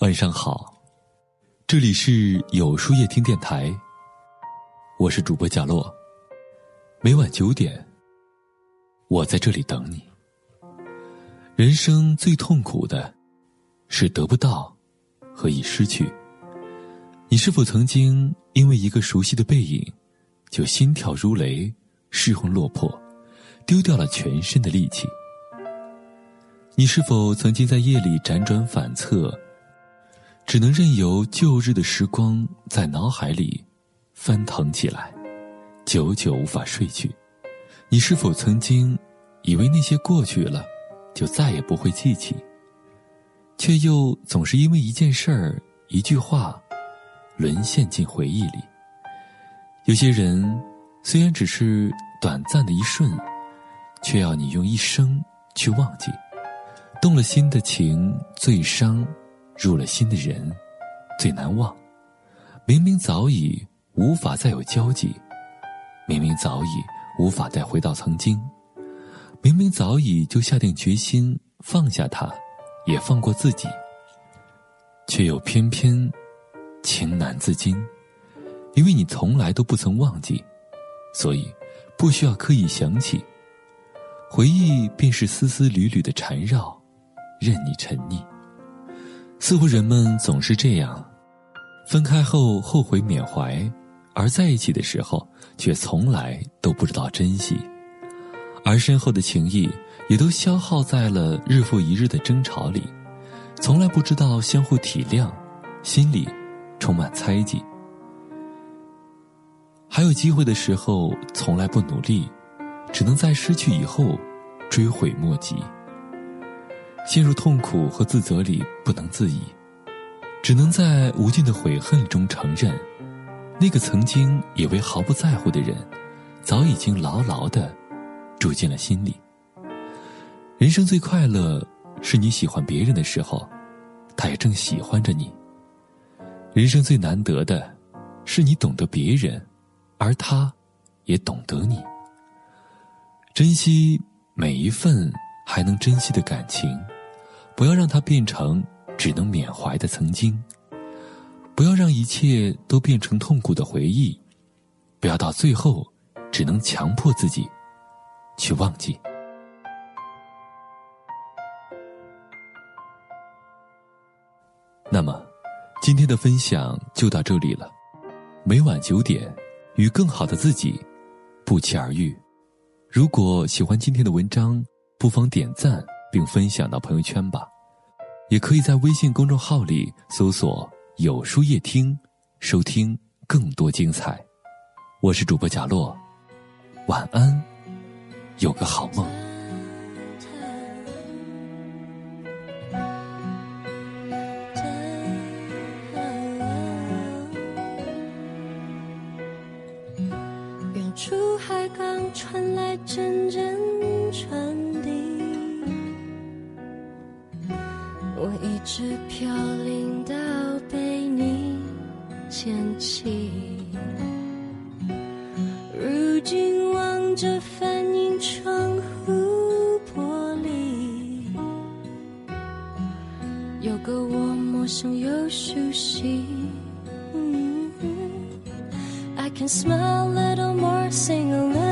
晚上好，这里是有书夜听电台，我是主播贾洛。每晚九点，我在这里等你。人生最痛苦的，是得不到和已失去。你是否曾经因为一个熟悉的背影，就心跳如雷、失魂落魄，丢掉了全身的力气？你是否曾经在夜里辗转反侧？只能任由旧日的时光在脑海里翻腾起来，久久无法睡去。你是否曾经以为那些过去了，就再也不会记起？却又总是因为一件事儿、一句话，沦陷进回忆里。有些人虽然只是短暂的一瞬，却要你用一生去忘记。动了心的情最伤。入了心的人，最难忘。明明早已无法再有交集，明明早已无法再回到曾经，明明早已就下定决心放下他，也放过自己，却又偏偏情难自禁。因为你从来都不曾忘记，所以不需要刻意想起。回忆便是丝丝缕缕的缠绕，任你沉溺。似乎人们总是这样，分开后后悔缅怀，而在一起的时候却从来都不知道珍惜，而深厚的情谊也都消耗在了日复一日的争吵里，从来不知道相互体谅，心里充满猜忌。还有机会的时候，从来不努力，只能在失去以后追悔莫及。陷入痛苦和自责里不能自已，只能在无尽的悔恨中承认，那个曾经以为毫不在乎的人，早已经牢牢的住进了心里。人生最快乐，是你喜欢别人的时候，他也正喜欢着你。人生最难得的，是你懂得别人，而他，也懂得你。珍惜每一份还能珍惜的感情。不要让它变成只能缅怀的曾经，不要让一切都变成痛苦的回忆，不要到最后只能强迫自己去忘记。那么，今天的分享就到这里了。每晚九点，与更好的自己不期而遇。如果喜欢今天的文章，不妨点赞。并分享到朋友圈吧，也可以在微信公众号里搜索“有书夜听”，收听更多精彩。我是主播贾洛，晚安，有个好梦。远处海港传来阵阵船。我一直飘零到被你捡起，如今望着反映窗户玻璃，有个我陌生又熟悉。I can smile a little more, sing a little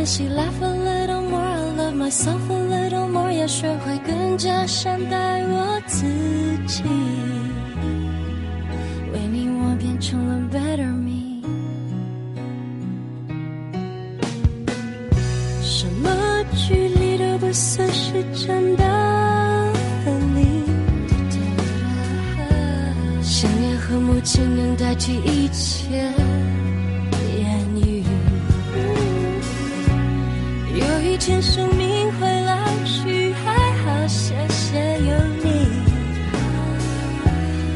练习 laugh a little more, I love myself a little more，要学会更加善待我自己。为你，我变成了 better me。什么距离都不算是真的分离，想念。和母亲能代替一切前，生命会老去，还好谢谢有你。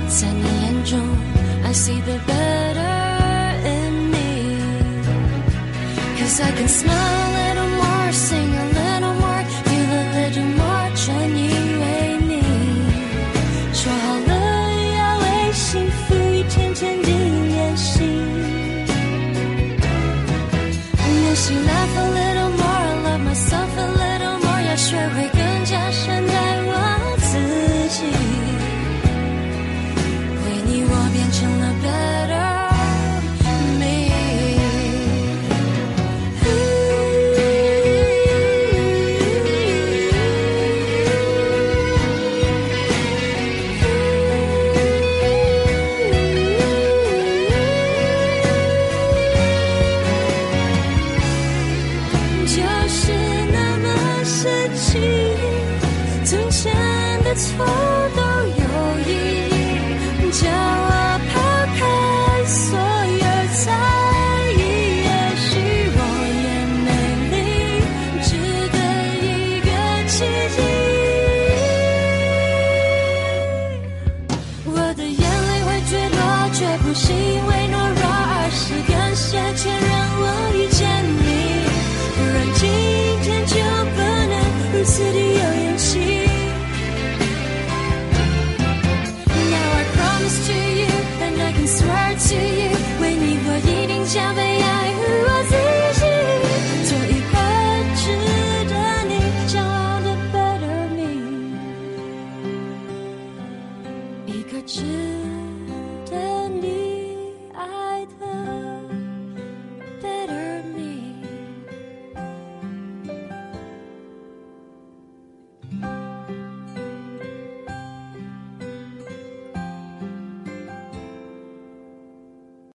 在你眼中，I see the better in me，cause I can smile a little more, sing a little more，任何的折磨全因为你。说好了要为幸福一天天练习，练习那。city